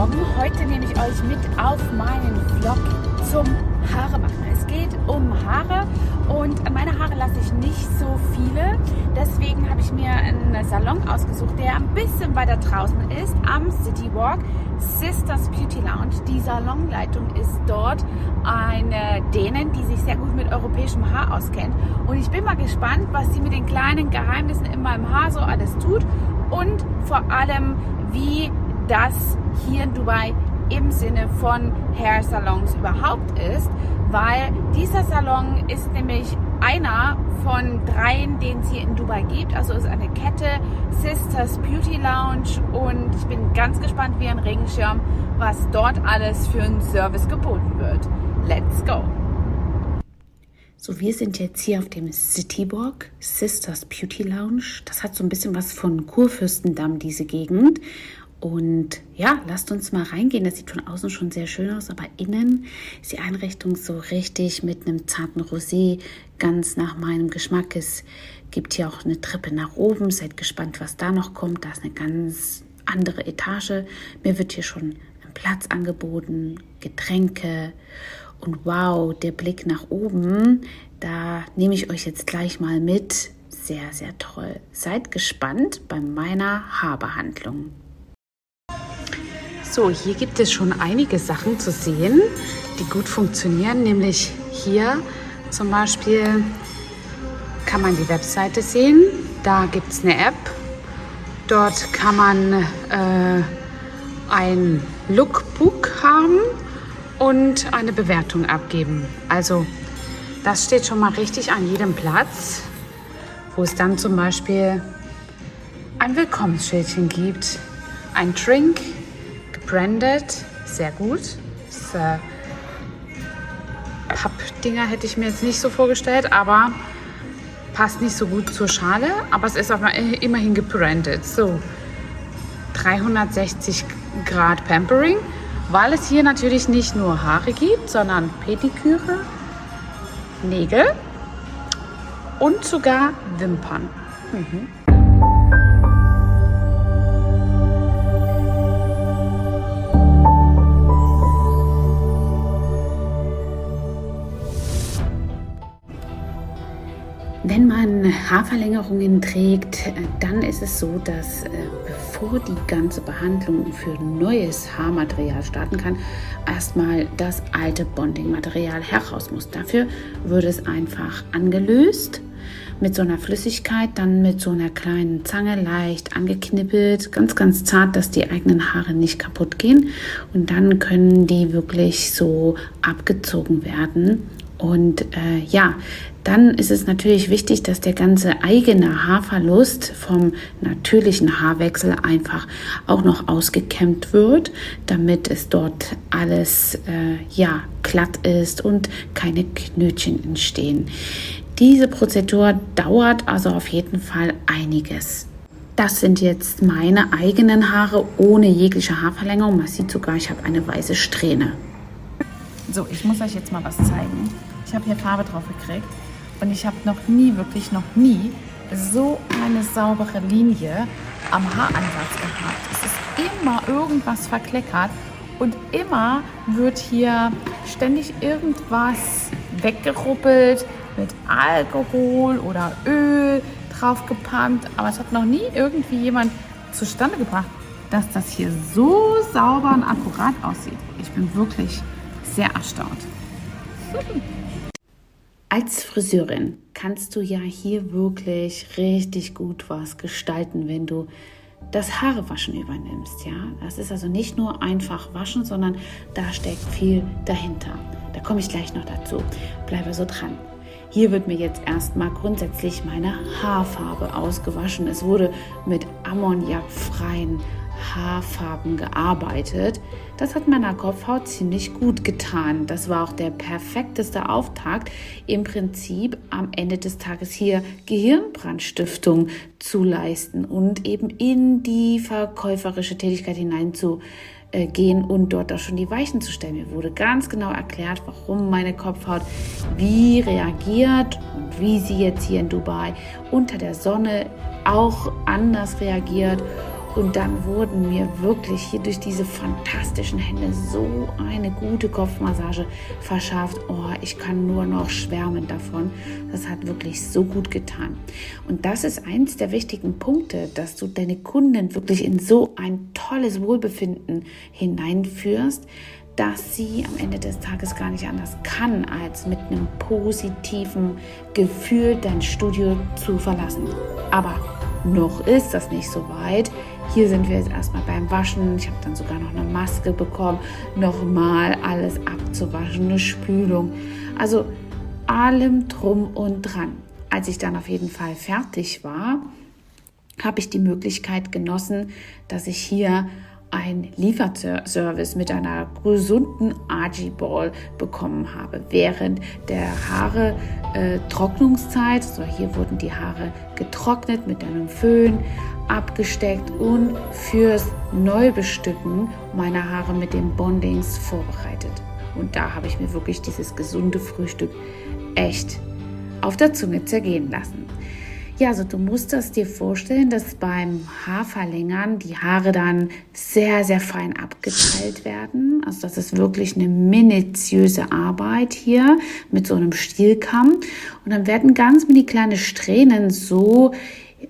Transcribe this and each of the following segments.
Morgen. Heute nehme ich euch mit auf meinen Vlog zum Haare machen. Es geht um Haare und meine Haare lasse ich nicht so viele. Deswegen habe ich mir einen Salon ausgesucht, der ein bisschen weiter draußen ist, am City Walk. Sisters Beauty Lounge. Die Salonleitung ist dort eine Dänen, die sich sehr gut mit europäischem Haar auskennt. Und ich bin mal gespannt, was sie mit den kleinen Geheimnissen in meinem Haar so alles tut und vor allem, wie das hier in Dubai im Sinne von Hair Salons überhaupt ist, weil dieser Salon ist nämlich einer von dreien, den es hier in Dubai gibt. Also ist eine Kette Sisters Beauty Lounge und ich bin ganz gespannt wie ein Regenschirm, was dort alles für einen Service geboten wird. Let's go! So, wir sind jetzt hier auf dem Citywalk, Sisters Beauty Lounge. Das hat so ein bisschen was von Kurfürstendamm, diese Gegend. Und ja, lasst uns mal reingehen. Das sieht von außen schon sehr schön aus, aber innen ist die Einrichtung so richtig mit einem zarten Rosé, ganz nach meinem Geschmack. Es gibt hier auch eine Treppe nach oben. Seid gespannt, was da noch kommt. Da ist eine ganz andere Etage. Mir wird hier schon ein Platz angeboten, Getränke und wow, der Blick nach oben. Da nehme ich euch jetzt gleich mal mit. Sehr, sehr toll. Seid gespannt bei meiner Haarbehandlung. So, hier gibt es schon einige Sachen zu sehen, die gut funktionieren. Nämlich hier zum Beispiel kann man die Webseite sehen. Da gibt es eine App. Dort kann man äh, ein Lookbook haben und eine Bewertung abgeben. Also das steht schon mal richtig an jedem Platz, wo es dann zum Beispiel ein Willkommensschildchen gibt, ein Drink, gebrandet, sehr gut. Das, äh, Pappdinger hätte ich mir jetzt nicht so vorgestellt, aber passt nicht so gut zur Schale, aber es ist aber immerhin gebrandet. So, 360 Grad Pampering, weil es hier natürlich nicht nur Haare gibt, sondern Pediküre, Nägel und sogar Wimpern. Mhm. Wenn man Haarverlängerungen trägt, dann ist es so, dass äh, bevor die ganze Behandlung für neues Haarmaterial starten kann, erstmal das alte Bonding-Material heraus muss. Dafür wird es einfach angelöst mit so einer Flüssigkeit, dann mit so einer kleinen Zange leicht angeknippelt, ganz, ganz zart, dass die eigenen Haare nicht kaputt gehen. Und dann können die wirklich so abgezogen werden. Und äh, ja, dann ist es natürlich wichtig, dass der ganze eigene Haarverlust vom natürlichen Haarwechsel einfach auch noch ausgekämmt wird, damit es dort alles äh, ja glatt ist und keine Knötchen entstehen. Diese Prozedur dauert also auf jeden Fall einiges. Das sind jetzt meine eigenen Haare ohne jegliche Haarverlängerung. Man sieht sogar, ich habe eine weiße Strähne. So, ich muss euch jetzt mal was zeigen. Ich habe hier Farbe drauf gekriegt und ich habe noch nie, wirklich noch nie so eine saubere Linie am Haaransatz gehabt. Es ist immer irgendwas verkleckert und immer wird hier ständig irgendwas weggeruppelt mit Alkohol oder Öl draufgepumpt. Aber es hat noch nie irgendwie jemand zustande gebracht, dass das hier so sauber und akkurat aussieht. Ich bin wirklich sehr erstaunt. Als Friseurin kannst du ja hier wirklich richtig gut was gestalten, wenn du das Haarewaschen übernimmst, ja? Das ist also nicht nur einfach waschen, sondern da steckt viel dahinter. Da komme ich gleich noch dazu. Bleibe so dran. Hier wird mir jetzt erstmal grundsätzlich meine Haarfarbe ausgewaschen. Es wurde mit ammoniakfreien Haarfarben gearbeitet. Das hat meiner Kopfhaut ziemlich gut getan. Das war auch der perfekteste Auftakt, im Prinzip am Ende des Tages hier Gehirnbrandstiftung zu leisten und eben in die verkäuferische Tätigkeit hineinzugehen und dort auch schon die Weichen zu stellen. Mir wurde ganz genau erklärt, warum meine Kopfhaut wie reagiert und wie sie jetzt hier in Dubai unter der Sonne auch anders reagiert Und dann wurden mir wirklich hier durch diese fantastischen Hände so eine gute Kopfmassage verschafft. Oh, ich kann nur noch schwärmen davon. Das hat wirklich so gut getan. Und das ist eins der wichtigen Punkte, dass du deine Kunden wirklich in so ein tolles Wohlbefinden hineinführst, dass sie am Ende des Tages gar nicht anders kann, als mit einem positiven Gefühl dein Studio zu verlassen. Aber noch ist das nicht so weit. Hier sind wir jetzt erstmal beim Waschen. Ich habe dann sogar noch eine Maske bekommen, nochmal alles abzuwaschen, eine Spülung. Also allem drum und dran. Als ich dann auf jeden Fall fertig war, habe ich die Möglichkeit genossen, dass ich hier ein Lieferservice mit einer gesunden Archie-Ball bekommen habe. Während der Haare äh, Trocknungszeit, so hier wurden die Haare getrocknet mit einem Föhn, abgesteckt und fürs Neubestücken meiner Haare mit den Bondings vorbereitet. Und da habe ich mir wirklich dieses gesunde Frühstück echt auf der Zunge zergehen lassen. Ja, also du musst das dir vorstellen, dass beim Haarverlängern die Haare dann sehr, sehr fein abgeteilt werden. Also das ist wirklich eine minutiöse Arbeit hier mit so einem Stielkamm. Und dann werden ganz mini kleine Strähnen so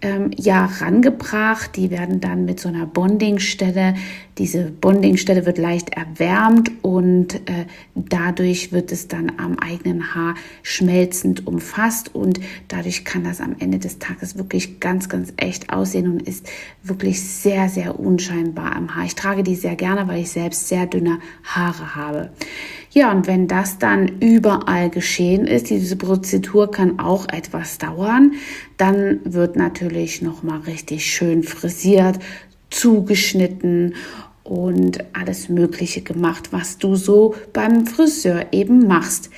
ähm, ja rangebracht. Die werden dann mit so einer Bondingstelle, diese Bondingstelle wird leicht erwärmt und äh, dadurch wird es dann am eigenen Haar schmelzend umfasst und dadurch kann das am Ende des Tages wirklich ganz, ganz echt aussehen und ist wirklich sehr, sehr unscheinbar am Haar. Ich trage die sehr gerne, weil ich selbst sehr dünne Haare habe. Ja, und wenn das dann überall geschehen ist, diese Prozedur kann auch etwas dauern, dann wird natürlich noch mal richtig schön frisiert, zugeschnitten und alles Mögliche gemacht, was du so beim Friseur eben machst.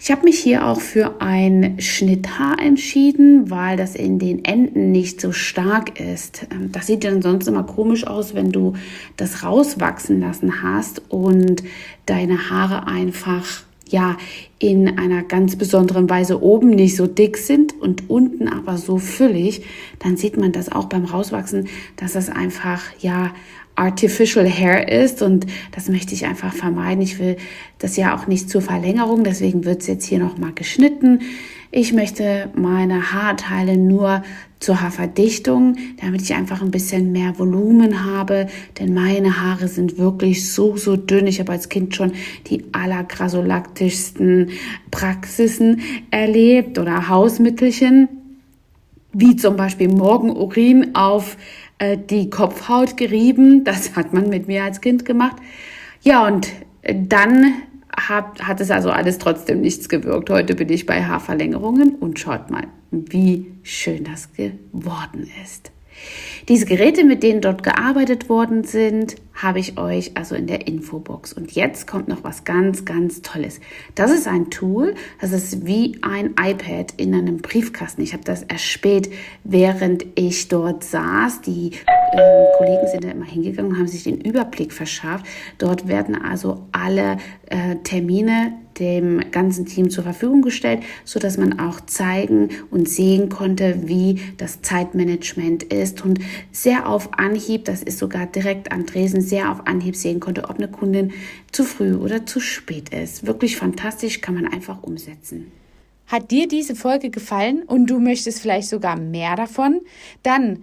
Ich habe mich hier auch für ein Schnitthaar entschieden, weil das in den Enden nicht so stark ist. Ähm, das sieht dann sonst immer komisch aus, wenn du das rauswachsen lassen hast und deine Haare einfach ja in einer ganz besonderen Weise oben nicht so dick sind und unten aber so füllig, dann sieht man das auch beim Rauswachsen, dass das einfach ja artificial hair ist und das möchte ich einfach vermeiden. Ich will das ja auch nicht zur Verlängerung, deswegen wird es jetzt hier nochmal geschnitten. Ich möchte meine Haarteile nur zur Haarverdichtung, damit ich einfach ein bisschen mehr Volumen habe, denn meine Haare sind wirklich so, so dünn. Ich habe als Kind schon die allergrasolaktischsten Praxisen erlebt oder Hausmittelchen, wie zum Beispiel Morgenurin auf äh, die Kopfhaut gerieben. Das hat man mit mir als Kind gemacht. Ja, und dann hat, hat es also alles trotzdem nichts gewirkt. Heute bin ich bei Haarverlängerungen und schaut mal, wie schön das geworden ist. Diese Geräte, mit denen dort gearbeitet worden sind, habe ich euch also in der Infobox. Und jetzt kommt noch was ganz, ganz Tolles. Das ist ein Tool, das ist wie ein iPad in einem Briefkasten. Ich habe das erspäht, während ich dort saß. Die äh, Kollegen sind da immer hingegangen und haben sich den Überblick verschafft. Dort werden also alle äh, Termine dem ganzen Team zur Verfügung gestellt, so dass man auch zeigen und sehen konnte, wie das Zeitmanagement ist und sehr auf Anhieb, das ist sogar direkt am Dresen, sehr auf Anhieb sehen konnte, ob eine Kundin zu früh oder zu spät ist. Wirklich fantastisch, kann man einfach umsetzen. Hat dir diese Folge gefallen und du möchtest vielleicht sogar mehr davon? Dann